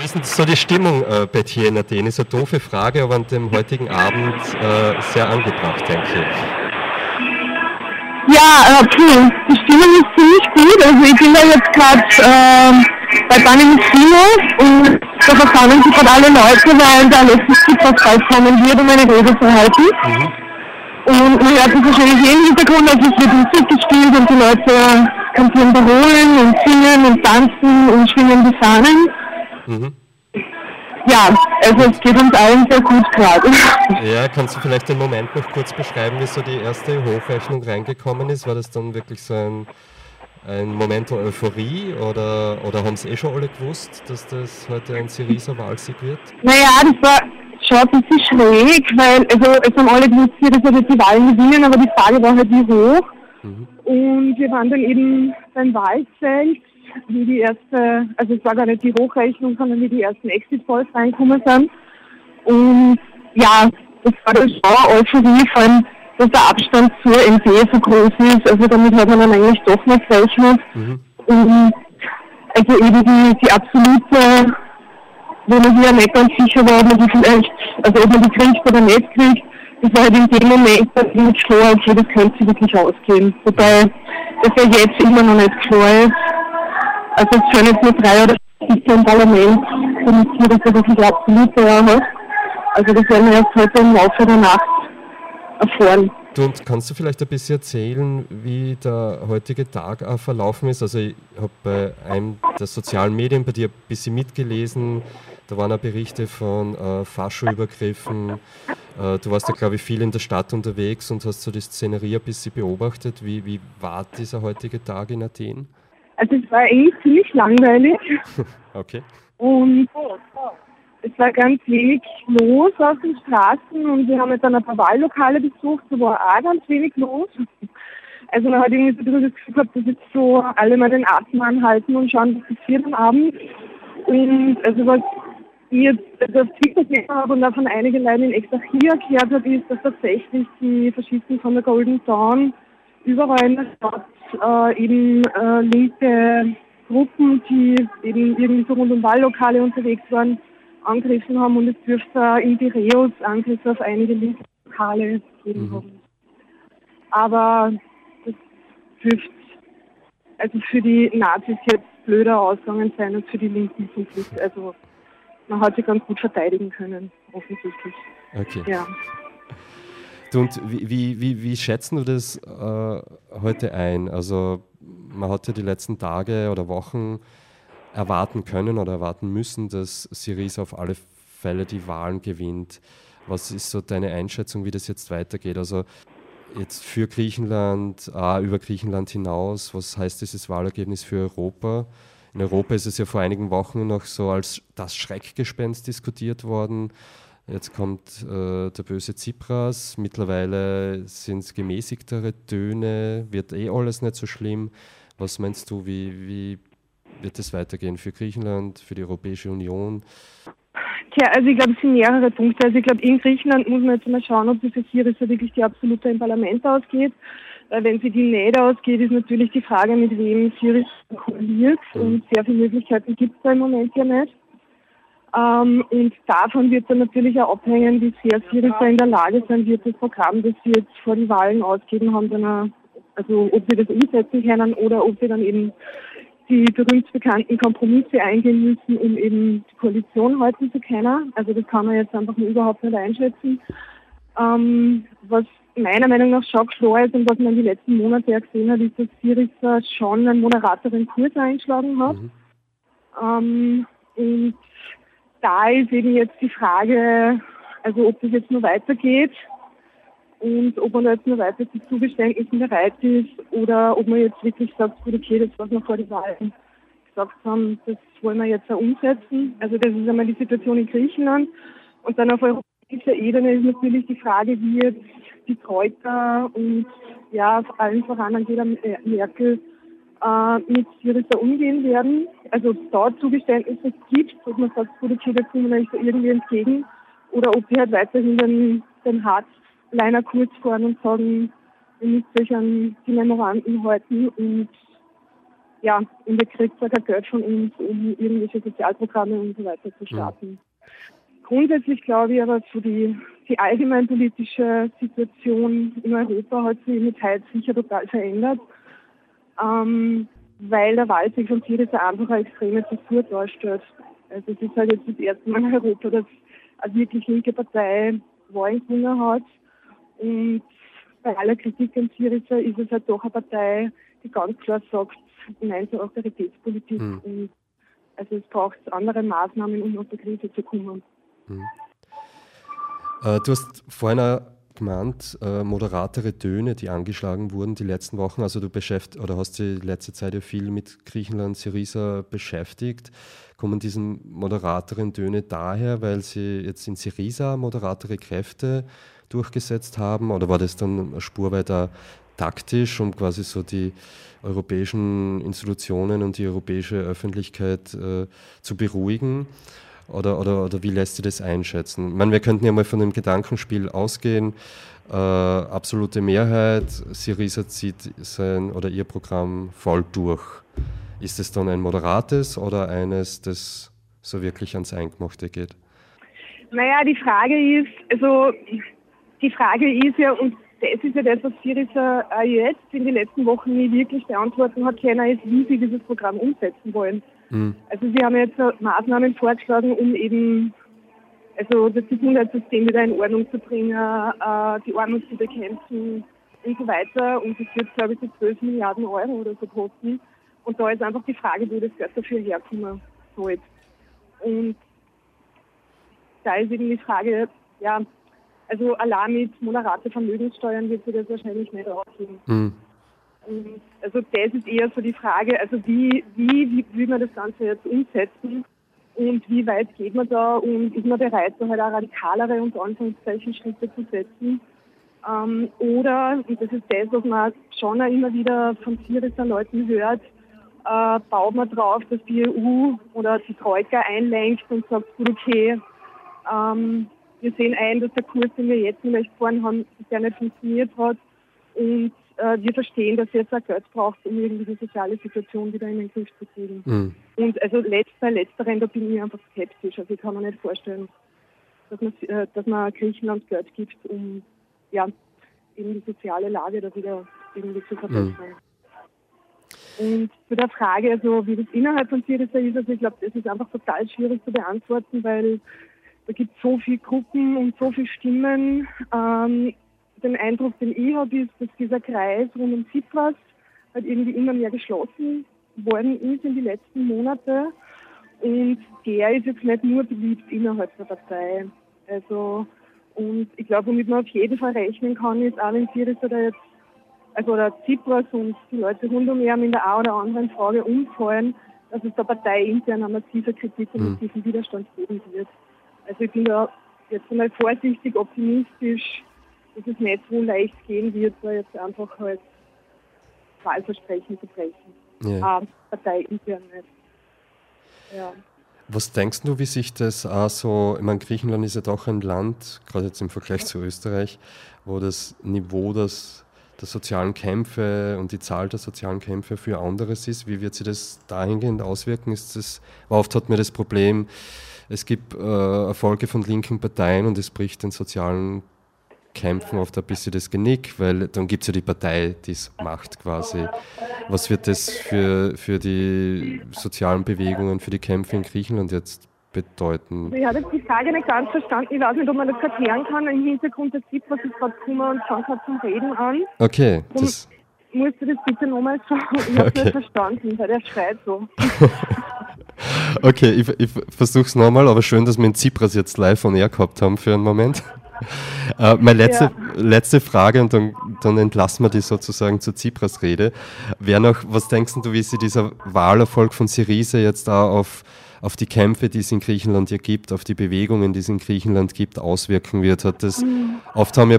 Wie ist denn so die Stimmung äh, bei dir in Athen? Ist eine doofe Frage, aber an dem heutigen Abend äh, sehr angebracht, denke ich. Ja, okay. Die Stimmung ist ziemlich gut. Also ich bin da jetzt gerade äh, bei Banning Kino und da versammeln sich gerade alle Leute, weil der Alexis Tsipras kommen wird, um eine Rede zu halten. Mhm. Und man hört es wahrscheinlich eh im Hintergrund, also es wird Musik gespielt und die Leute können wiederholen und singen und tanzen und schwingen die Fahnen. Mhm. Ja, also es geht uns allen sehr gut gerade. Ja, kannst du vielleicht den Moment noch kurz beschreiben, wie so die erste Hochrechnung reingekommen ist? War das dann wirklich so ein, ein Moment der Euphorie oder, oder haben es eh schon alle gewusst, dass das heute ein Syriza-Wahlsieg wird? Naja, das war schon ein bisschen schräg, weil also, es haben alle gewusst, dass wir die Wahlen gewinnen, aber die Frage war halt, wie hoch. Mhm. Und wir waren dann eben beim Wahlzelt wie die erste, also es war gar nicht die Hochrechnung, sondern wie die ersten Exit-Polls reinkommen sind. Und ja, das war dann schon Euphorie, vor allem, dass der Abstand zur MP so groß ist. Also damit hat man dann eigentlich doch noch gerechnet. Mhm. Und also eben die, die absolute, wo man sich ja nicht ganz sicher war, ob man die vielleicht, also ob man die kriegt oder nicht kriegt, das war halt in dem Moment dann klar, okay, das könnte sich wirklich ausgehen. Wobei das ja jetzt immer noch nicht klar ist. Also es sind jetzt nur drei oder vier im Parlament, damit hier das wirklich absolute ja hat. Also das werden wir erst heute im Laufe der Nacht erfahren. Und kannst du vielleicht ein bisschen erzählen, wie der heutige Tag äh, verlaufen ist? Also ich habe bei einem der sozialen Medien bei dir ein bisschen mitgelesen, da waren auch Berichte von äh, Faschoübergriffen. Äh, du warst ja, glaube ich, viel in der Stadt unterwegs und hast so die Szenerie ein bisschen beobachtet. Wie, wie war dieser heutige Tag in Athen? Also es war eigentlich ziemlich langweilig. okay. Und es war ganz wenig los auf den Straßen und wir haben jetzt dann ein paar Wahllokale besucht, da war auch ganz wenig los. Also man hat irgendwie so ein bisschen das Gefühl gehabt, dass jetzt so alle mal den Atem anhalten und schauen, was passiert am Abend. Und also was ich jetzt also auf Twitter gesehen habe und auch von einigen Leuten in extra hier gehört habe, ist, dass tatsächlich die Faschisten von der Golden Dawn überall in der Stadt äh, eben äh, linke Gruppen, die eben irgendwie so rund um Wahllokale unterwegs waren, angegriffen haben und es dürfte in Piräus Angriffe auf einige linke Lokale gegeben mhm. haben. Aber das dürfte also für die Nazis jetzt blöder ausgegangen sein als für die Linken zum Glück. Also man hat sich ganz gut verteidigen können, offensichtlich. Okay. Ja. Und wie, wie, wie, schätzen du das äh, heute ein? Also man hat ja die letzten Tage oder Wochen erwarten können oder erwarten müssen, dass Syriza auf alle Fälle die Wahlen gewinnt. Was ist so deine Einschätzung, wie das jetzt weitergeht? Also jetzt für Griechenland, äh, über Griechenland hinaus, was heißt dieses Wahlergebnis für Europa? In Europa ist es ja vor einigen Wochen noch so als das Schreckgespenst diskutiert worden. Jetzt kommt äh, der böse Tsipras. Mittlerweile sind es gemäßigtere Töne, wird eh alles nicht so schlimm. Was meinst du, wie, wie wird es weitergehen für Griechenland, für die Europäische Union? Tja, also ich glaube, es sind mehrere Punkte. Also ich glaube, in Griechenland muss man jetzt mal schauen, ob diese Syriza wirklich die absolute im Parlament ausgeht. Weil wenn sie die nicht ausgeht, ist natürlich die Frage, mit wem Syriza koaliert. Mhm. Und sehr viele Möglichkeiten gibt es da im Moment ja nicht. Ähm, und davon wird dann natürlich auch abhängen, wie sehr Syriza in der Lage sein wird, das Programm, das sie jetzt vor die Wahlen ausgeben haben, dann also ob sie das umsetzen können oder ob sie dann eben die berühmt bekannten Kompromisse eingehen müssen, um eben die Koalition halten zu können. Also das kann man jetzt einfach überhaupt nicht einschätzen. Ähm, was meiner Meinung nach schon klar ist und was man die letzten Monate ja gesehen hat, ist, dass Syriza schon einen moderateren Kurs eingeschlagen hat. Mhm. Ähm, und da ist eben jetzt die Frage, also ob das jetzt nur weitergeht und ob man jetzt nur weiter zu Zugeständnissen bereit ist oder ob man jetzt wirklich sagt, gut, okay, das, was wir vor den Wahlen gesagt haben, das wollen wir jetzt auch umsetzen. Also das ist einmal die Situation in Griechenland. Und dann auf europäischer Ebene ist natürlich die Frage, wie jetzt die Troika und ja, vor allem voran Angela Merkel äh, mit Syriza umgehen werden. Also ob es dort Zugeständnisse gibt, ob man sagt, gut, okay, da kommen wir euch da irgendwie entgegen, oder ob die halt weiterhin den, den Hardliner-Kurs fahren und sagen, ihr müsst euch an die Memoranden halten und ja, und ihr kriegt zwar kein Geld von uns, um irgendwelche Sozialprogramme und so weiter zu starten. Mhm. Grundsätzlich glaube ich aber, so die, die allgemeinpolitische Situation in Europa hat sich mit Zeit sicher total verändert, ähm, weil der Wahlsieg von Syriza einfach eine extreme Zensur darstellt. Also es ist halt jetzt das erste Mal in Europa, dass eine wirklich linke Partei Wahlen gewonnen hat und bei aller Kritik an Syriza ist es halt doch eine Partei, die ganz klar sagt, Nein zur Austeritätspolitik. Mhm. Und also es braucht andere Maßnahmen, um aus der Krise zu kommen. Mhm. Äh, du hast vorhin gemeint, äh, moderatere Töne, die angeschlagen wurden die letzten Wochen. Also du beschäftigt oder hast dich letzte Zeit ja viel mit Griechenland, Syriza beschäftigt. Kommen diese moderateren Töne daher, weil sie jetzt in Syriza moderatere Kräfte durchgesetzt haben? Oder war das dann Spur weiter taktisch, um quasi so die europäischen Institutionen und die europäische Öffentlichkeit äh, zu beruhigen? Oder, oder, oder wie lässt sich das einschätzen? Ich meine, wir könnten ja mal von dem Gedankenspiel ausgehen. Äh, absolute Mehrheit, Syriza zieht sein oder ihr Programm voll durch. Ist es dann ein moderates oder eines, das so wirklich ans Eingemachte geht? Naja, die Frage ist, also die Frage ist ja, und das ist ja das, was Syriza jetzt in den letzten Wochen nie wirklich beantworten hat können, ist, wie sie dieses Programm umsetzen wollen. Mhm. Also sie haben jetzt Maßnahmen vorgeschlagen, um eben also das Gesundheitssystem wieder in Ordnung zu bringen, äh, die Armut zu bekämpfen und so weiter. Und das wird, glaube ich, so 12 Milliarden Euro oder so kosten. Und da ist einfach die Frage, wo das Geld dafür herkommen soll. Und da ist eben die Frage, ja, also allein mit moderate Vermögenssteuern wird sich das wahrscheinlich nicht ausgehen. Mhm. Also das ist eher so die Frage, also wie, wie, wie will man das Ganze jetzt umsetzen und wie weit geht man da und ist man bereit, da halt auch radikalere und Anführungszeichen Schritte zu setzen. Ähm, oder, und das ist das, was man schon auch immer wieder von Syriza Leuten hört, äh, baut man drauf, dass die EU oder die Troika einlenkt und sagt, gut, okay, ähm, wir sehen ein, dass der Kurs, den wir jetzt vielleicht gefahren haben, der nicht funktioniert hat. Und wir verstehen, dass jetzt auch Geld braucht, um irgendwie die soziale Situation wieder in den Griff zu kriegen. Mhm. Und also letzt, bei letzteren, da bin ich einfach skeptisch. Also ich kann mir nicht vorstellen, dass man, äh, dass man Griechenland Geld gibt, um ja, eben die soziale Lage da wieder irgendwie zu verbessern. Mhm. Und zu der Frage, also wie das innerhalb von Syriza ist, also ich glaube, das ist einfach total schwierig zu beantworten, weil da gibt es so viele Gruppen und so viele Stimmen. Ähm, den Eindruck, den ich habe, ist, dass dieser Kreis rund um Tsipras halt irgendwie immer mehr geschlossen worden ist in die letzten Monate. Und der ist jetzt nicht nur beliebt innerhalb der Partei. Also, und ich glaube, womit man auf jeden Fall rechnen kann, ist auch wenn Syriza da jetzt, also der Tsipras und die Leute rund um ihn in der einen oder anderen Frage umfallen, dass es der Partei intern eine massive Kritik und mhm. massiven Widerstand geben wird. Also ich bin da jetzt einmal vorsichtig optimistisch, dass es nicht so leicht gehen wird, weil jetzt einfach halt Wahlversprechen zu brechen. Ja. Ähm, Partei intern nicht. Ja. Was denkst du, wie sich das auch so, ich meine, Griechenland ist ja doch ein Land, gerade jetzt im Vergleich zu Österreich, wo das Niveau des, der sozialen Kämpfe und die Zahl der sozialen Kämpfe für anderes ist. Wie wird sich das dahingehend auswirken? Ist das, oft hat mir das Problem, es gibt äh, Erfolge von linken Parteien und es bricht den sozialen Kämpfen oft ein bisschen das Genick, weil dann gibt es ja die Partei, die es macht quasi. Was wird das für, für die sozialen Bewegungen, für die Kämpfe in Griechenland jetzt bedeuten? Ich habe jetzt die Frage nicht ganz verstanden. Ich weiß nicht, ob man das erklären kann. Im Hintergrund der Zip, was ist gerade gekommen und fängt gerade zum Reden an. Okay. Das musst du das bitte nochmal sagen? Ich habe okay. nicht verstanden, weil der schreit so. Okay, ich, ich versuche es nochmal, aber schön, dass wir den Zipras jetzt live on air gehabt haben für einen Moment. Äh, meine letzte, ja. letzte Frage und dann, dann entlassen wir die sozusagen zur Tsipras-Rede. Wäre noch, was denkst du, wie sich dieser Wahlerfolg von Syriza jetzt da auf auf die Kämpfe, die es in Griechenland hier gibt, auf die Bewegungen, die es in Griechenland gibt, auswirken wird. Hat das. Oft haben ja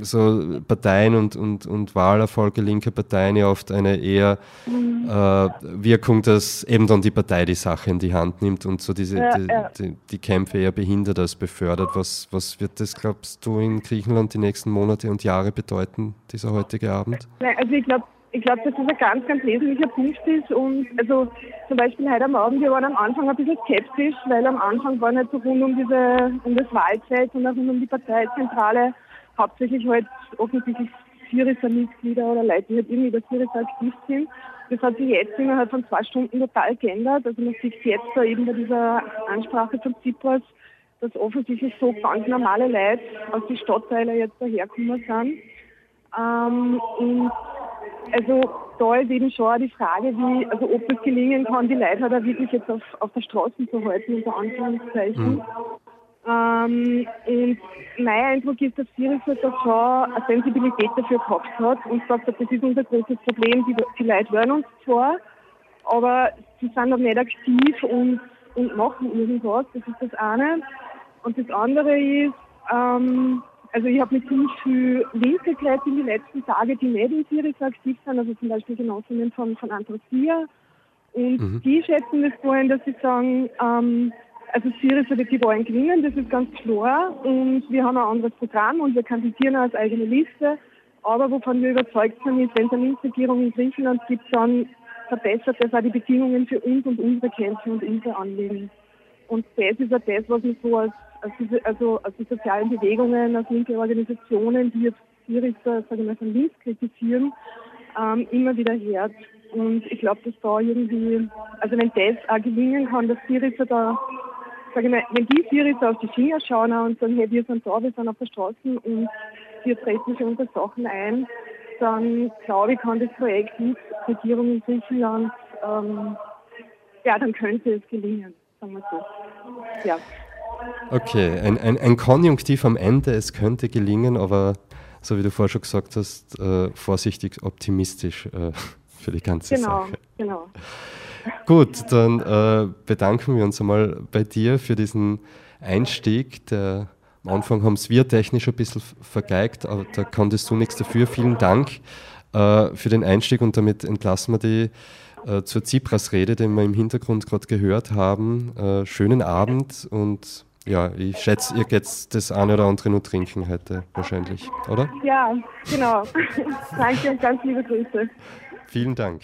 so Parteien und, und, und Wahlerfolge linker Parteien ja oft eine eher äh, Wirkung, dass eben dann die Partei die Sache in die Hand nimmt und so diese, ja, die, ja. Die, die, Kämpfe eher behindert als befördert. Was, was wird das, glaubst du, in Griechenland die nächsten Monate und Jahre bedeuten, dieser heutige Abend? Also ich glaube, ich glaube, dass das ein ganz, ganz wesentlicher Punkt ist. Und also zum Beispiel heute am Abend, wir waren am Anfang ein bisschen skeptisch, weil am Anfang war nicht so rund um diese, um das Wahlzeit und auch rund um die Parteizentrale hauptsächlich halt offensichtlich Syriza-Mitglieder oder Leute, die halt irgendwie bei Syriza aktiv sind. Das hat sich jetzt innerhalb von zwei Stunden total geändert. Also man sieht jetzt da eben bei dieser Ansprache von Tsipras, dass offensichtlich so ganz normale Leute aus den Stadtteilen jetzt daherkommen sind. Ähm, und also da ist eben schon die Frage, wie, also ob es gelingen kann, die Leute halt auch wirklich jetzt auf, auf der Straße zu halten, unter Anführungszeichen. Mhm. Ähm, und mein Eindruck ist, dass Syriza da schon eine Sensibilität dafür gehabt hat und sagt, das ist unser großes Problem, die, die Leute hören uns zwar, aber sie sind noch nicht aktiv und, und machen irgendwas, das ist das eine. Und das andere ist, ähm, also ich habe mit ziemlich viel Leute in den letzten Tagen, die nicht in Syriza aktiv sind, also zum Beispiel Genossinnen von, von Anthrosia. Und mhm. die schätzen das so ein, dass sie sagen, ähm, also Syriza wird die Wahlen gewinnen, das ist ganz klar. Und wir haben ein anderes Programm und wir kandidieren als eigene Liste. Aber wovon wir überzeugt sind, ist, wenn es eine Linksregierung in Griechenland gibt, dann verbessert das auch die Bedingungen für uns und unsere Kämpfe und unsere Anliegen. Und das ist auch das, was wir so als also, also, also die sozialen Bewegungen, als linke Organisationen, die jetzt Syriza, sage ich mal, von links kritisieren, ähm, immer wieder hört. Und ich glaube, dass da irgendwie, also wenn das auch gelingen kann, dass Syriza da, sage ich mal, wenn die Syriza auf die Finger schauen und sagen, hey, wir sind da, wir sind auf der Straße und wir treten für unsere Sachen ein, dann glaube ich, kann das Projekt mit Regierung in Griechenland, ähm, ja, dann könnte es gelingen, sagen wir so. Ja. Okay, ein, ein, ein, Konjunktiv am Ende, es könnte gelingen, aber so wie du vorher schon gesagt hast, äh, vorsichtig optimistisch äh, für die ganze genau, Sache. Genau, genau. Gut, dann äh, bedanken wir uns einmal bei dir für diesen Einstieg. Der, am Anfang haben es wir technisch ein bisschen vergeigt, aber da konntest du nichts dafür. Vielen Dank äh, für den Einstieg und damit entlassen wir die äh, zur Tsipras-Rede, den wir im Hintergrund gerade gehört haben. Äh, schönen Abend und ja, ich schätze, ihr geht das eine oder andere nur trinken heute wahrscheinlich, oder? Ja, genau. Danke und ganz liebe Grüße. Vielen Dank.